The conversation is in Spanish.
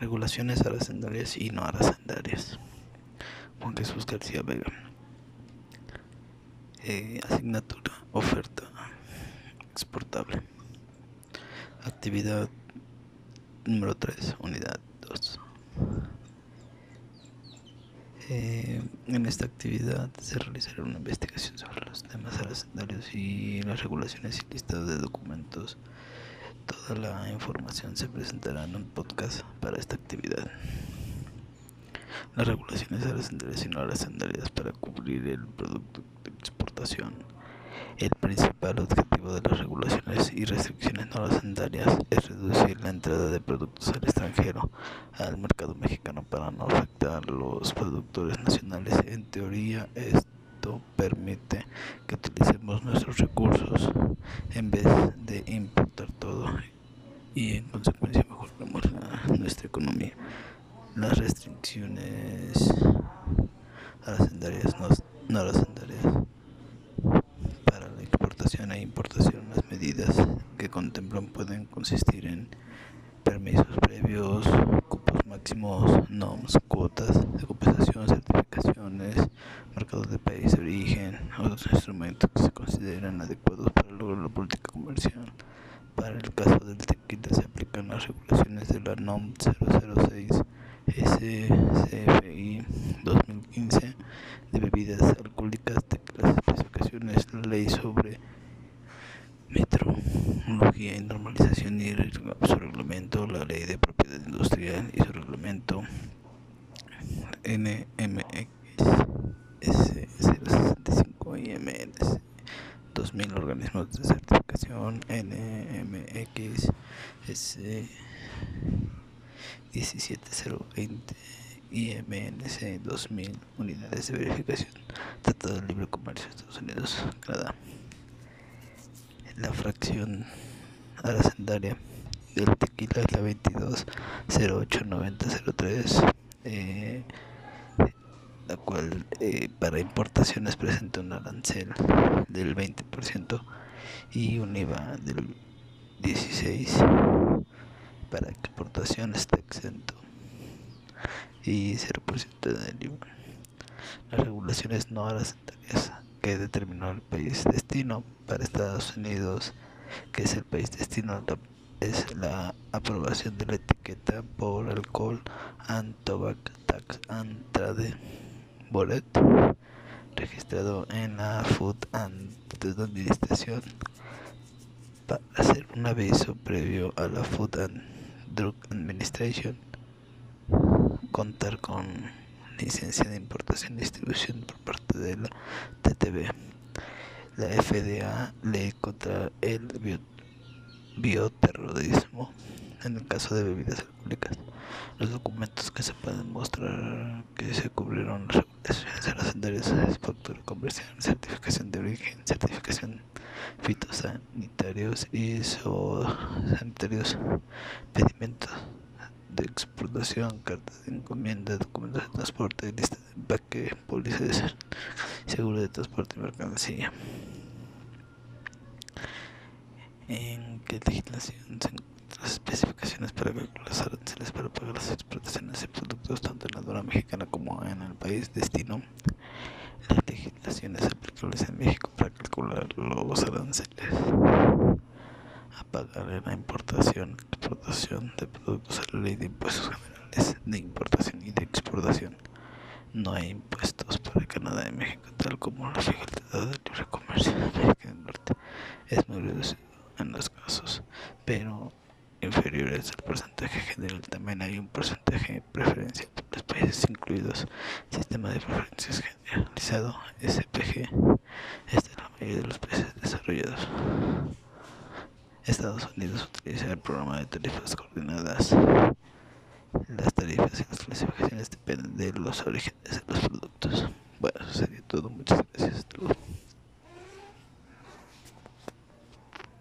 regulaciones aracendarias y no aracendarias. Juan Jesús García Vega. Eh, asignatura, oferta, exportable. Actividad número 3, unidad 2. Eh, en esta actividad se realizará una investigación sobre los temas aracendarios y las regulaciones y listados de documentos Toda la información se presentará en un podcast para esta actividad. Las regulaciones aracendarias y no aracendarias para cubrir el producto de exportación. El principal objetivo de las regulaciones y restricciones no aracendarias es reducir la entrada de productos al extranjero al mercado mexicano para no afectar a los productores nacionales. En teoría, esto permite que utilicemos nuestros recursos en vez de Las restricciones aracendarias, no, no aracendarias para la exportación e importación, las medidas que contemplan pueden consistir en permisos previos, cupos máximos, normas, cuotas de compensación, certificaciones, marcados de país de origen, otros instrumentos que se consideran adecuados para lograr la política comercial. Para el caso del tequila se aplican las regulaciones de la NOM 006 SCFI 2015 de bebidas alcohólicas de las especificaciones, la ley sobre metrología y normalización y su reglamento, la ley de propiedad industrial y su reglamento NMX S065 IMNS 2000 organismos de certificación NMX S 17020 IMNC 2000 unidades de verificación Tratado de Libre Comercio de Estados Unidos Canadá. La fracción aracendaria del tequila es la 22 eh, la cual eh, para importaciones presenta un arancel del 20% y un IVA del 16% para exportación está exento. Y 0% de IVA. Las regulaciones no arancelaриas que determinó el país destino para Estados Unidos, que es el país destino, es la aprobación de la etiqueta por alcohol and tobacco tax and trade bolet registrado en la Food and Administration para hacer un aviso previo a la Food and Drug Administration contar con licencia de importación y distribución por parte de la TTB la FDA ley contra el bioterrorismo en el caso de bebidas alcohólicas los documentos que se pueden mostrar que se cubrieron las regulaciones es factura comercial, certificación de origen, certificación fitosanitarios y sanitarios, pedimentos de exportación, cartas de encomienda, documentos de transporte, lista de empaque, póliza de seguro de transporte y mercancía. ¿En qué legislación se las especificaciones para calcular los aranceles las exportaciones de productos tanto en la dura mexicana como en el país destino. Las legislaciones aplicables en México para calcular los aranceles a pagar en la importación, exportación de productos a la ley de impuestos generales de importación y de exportación. No hay impuestos para Canadá y México, tal como el Tratado de Libre Comercio de América del Norte. Es muy reducido en los casos, pero inferiores al También hay un porcentaje preferencial para los países incluidos Sistema de Preferencias Generalizado SPG. Este es la mayoría de los países desarrollados. Estados Unidos utiliza el programa de tarifas coordinadas. Las tarifas y las clasificaciones dependen de los orígenes de los productos. Bueno, eso sería todo. Muchas gracias.